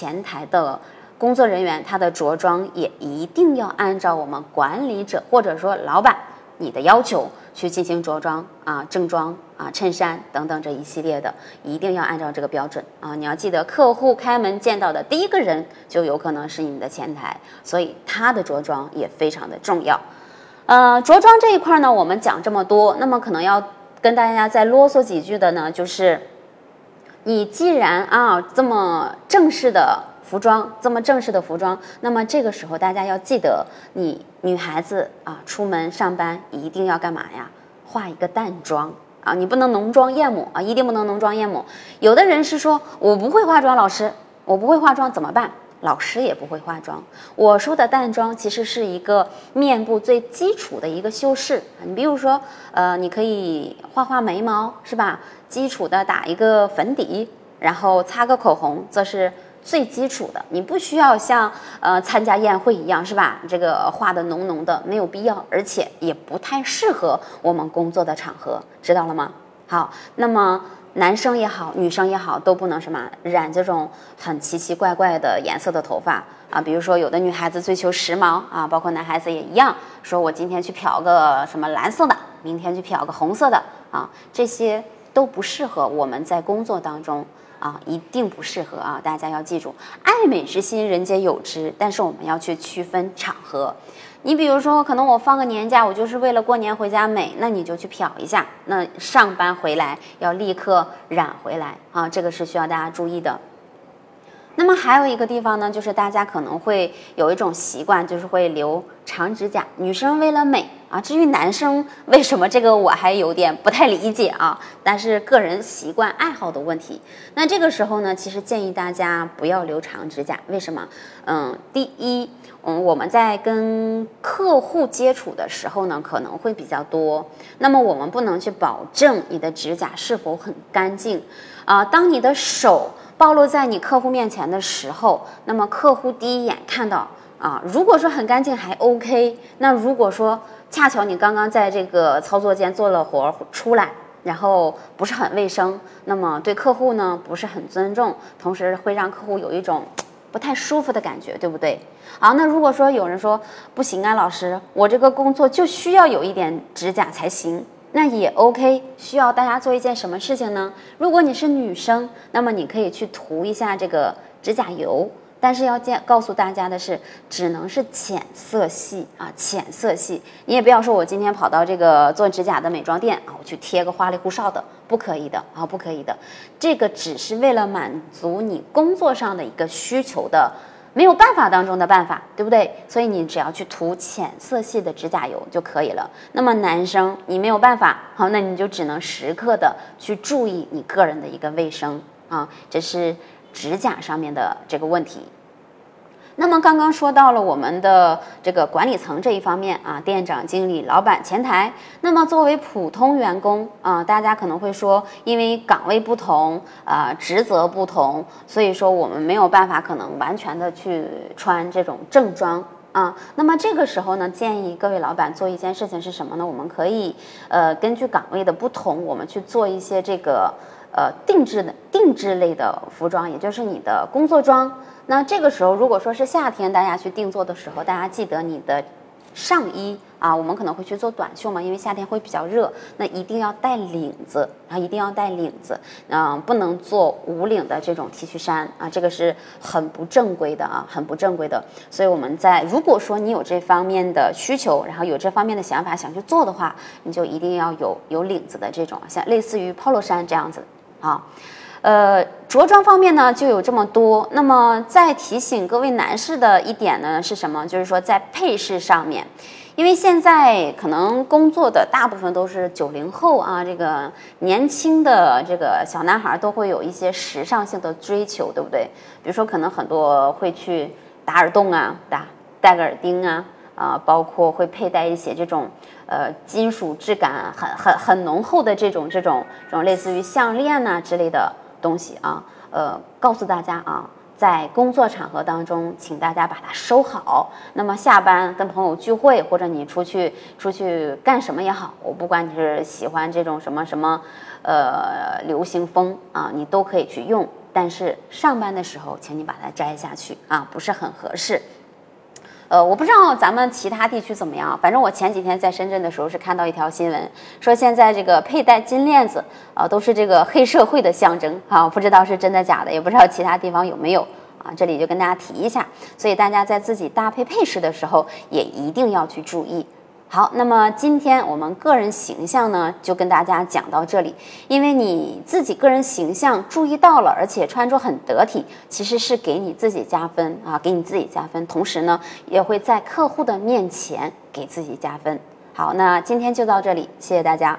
前台的工作人员，他的着装也一定要按照我们管理者或者说老板你的要求去进行着装啊，正装啊，衬衫等等这一系列的，一定要按照这个标准啊。你要记得，客户开门见到的第一个人就有可能是你们的前台，所以他的着装也非常的重要。呃，着装这一块呢，我们讲这么多，那么可能要跟大家再啰嗦几句的呢，就是你既然啊这么正式的服装，这么正式的服装，那么这个时候大家要记得，你女孩子啊出门上班一定要干嘛呀？化一个淡妆啊，你不能浓妆艳抹啊，一定不能浓妆艳抹。有的人是说我不会化妆，老师，我不会化妆怎么办？老师也不会化妆。我说的淡妆其实是一个面部最基础的一个修饰。你比如说，呃，你可以画画眉毛，是吧？基础的打一个粉底，然后擦个口红，这是最基础的。你不需要像呃参加宴会一样，是吧？这个画的浓浓的，没有必要，而且也不太适合我们工作的场合，知道了吗？好，那么。男生也好，女生也好，都不能什么染这种很奇奇怪怪的颜色的头发啊。比如说，有的女孩子追求时髦啊，包括男孩子也一样，说我今天去漂个什么蓝色的，明天去漂个红色的啊，这些都不适合我们在工作当中啊，一定不适合啊。大家要记住，爱美之心，人皆有之，但是我们要去区分场合。你比如说，可能我放个年假，我就是为了过年回家美，那你就去漂一下。那上班回来要立刻染回来啊，这个是需要大家注意的。那么还有一个地方呢，就是大家可能会有一种习惯，就是会留长指甲。女生为了美啊，至于男生为什么这个我还有点不太理解啊。但是个人习惯爱好的问题。那这个时候呢，其实建议大家不要留长指甲。为什么？嗯，第一。嗯，我们在跟客户接触的时候呢，可能会比较多。那么我们不能去保证你的指甲是否很干净啊。当你的手暴露在你客户面前的时候，那么客户第一眼看到啊，如果说很干净还 OK。那如果说恰巧你刚刚在这个操作间做了活出来，然后不是很卫生，那么对客户呢不是很尊重，同时会让客户有一种。不太舒服的感觉，对不对？好，那如果说有人说不行啊，老师，我这个工作就需要有一点指甲才行，那也 OK。需要大家做一件什么事情呢？如果你是女生，那么你可以去涂一下这个指甲油。但是要见告诉大家的是，只能是浅色系啊，浅色系。你也不要说我今天跑到这个做指甲的美妆店啊，我去贴个花里胡哨的，不可以的啊，不可以的。这个只是为了满足你工作上的一个需求的，没有办法当中的办法，对不对？所以你只要去涂浅色系的指甲油就可以了。那么男生你没有办法，好，那你就只能时刻的去注意你个人的一个卫生啊，这是。指甲上面的这个问题，那么刚刚说到了我们的这个管理层这一方面啊，店长、经理、老板、前台。那么作为普通员工啊，大家可能会说，因为岗位不同啊，职责不同，所以说我们没有办法可能完全的去穿这种正装啊。那么这个时候呢，建议各位老板做一件事情是什么呢？我们可以呃根据岗位的不同，我们去做一些这个。呃，定制的定制类的服装，也就是你的工作装。那这个时候，如果说是夏天，大家去定做的时候，大家记得你的上衣啊，我们可能会去做短袖嘛，因为夏天会比较热，那一定要带领子啊，一定要带领子，嗯，不能做无领的这种 T 恤衫啊，这个是很不正规的啊，很不正规的。所以我们在如果说你有这方面的需求，然后有这方面的想法想去做的话，你就一定要有有领子的这种，像类似于 polo 衫这样子。啊，呃，着装方面呢就有这么多。那么再提醒各位男士的一点呢是什么？就是说在配饰上面，因为现在可能工作的大部分都是九零后啊，这个年轻的这个小男孩都会有一些时尚性的追求，对不对？比如说可能很多会去打耳洞啊，打戴个耳钉啊，啊，包括会佩戴一些这种。呃，金属质感很很很浓厚的这种这种这种类似于项链呐之类的东西啊，呃，告诉大家啊，在工作场合当中，请大家把它收好。那么下班跟朋友聚会，或者你出去出去干什么也好，我不管你是喜欢这种什么什么，呃，流行风啊，你都可以去用但是上班的时候，请你把它摘下去啊，不是很合适。呃，我不知道咱们其他地区怎么样，反正我前几天在深圳的时候是看到一条新闻，说现在这个佩戴金链子啊，都是这个黑社会的象征啊，不知道是真的假的，也不知道其他地方有没有啊，这里就跟大家提一下，所以大家在自己搭配配饰的时候也一定要去注意。好，那么今天我们个人形象呢，就跟大家讲到这里。因为你自己个人形象注意到了，而且穿着很得体，其实是给你自己加分啊，给你自己加分。同时呢，也会在客户的面前给自己加分。好，那今天就到这里，谢谢大家。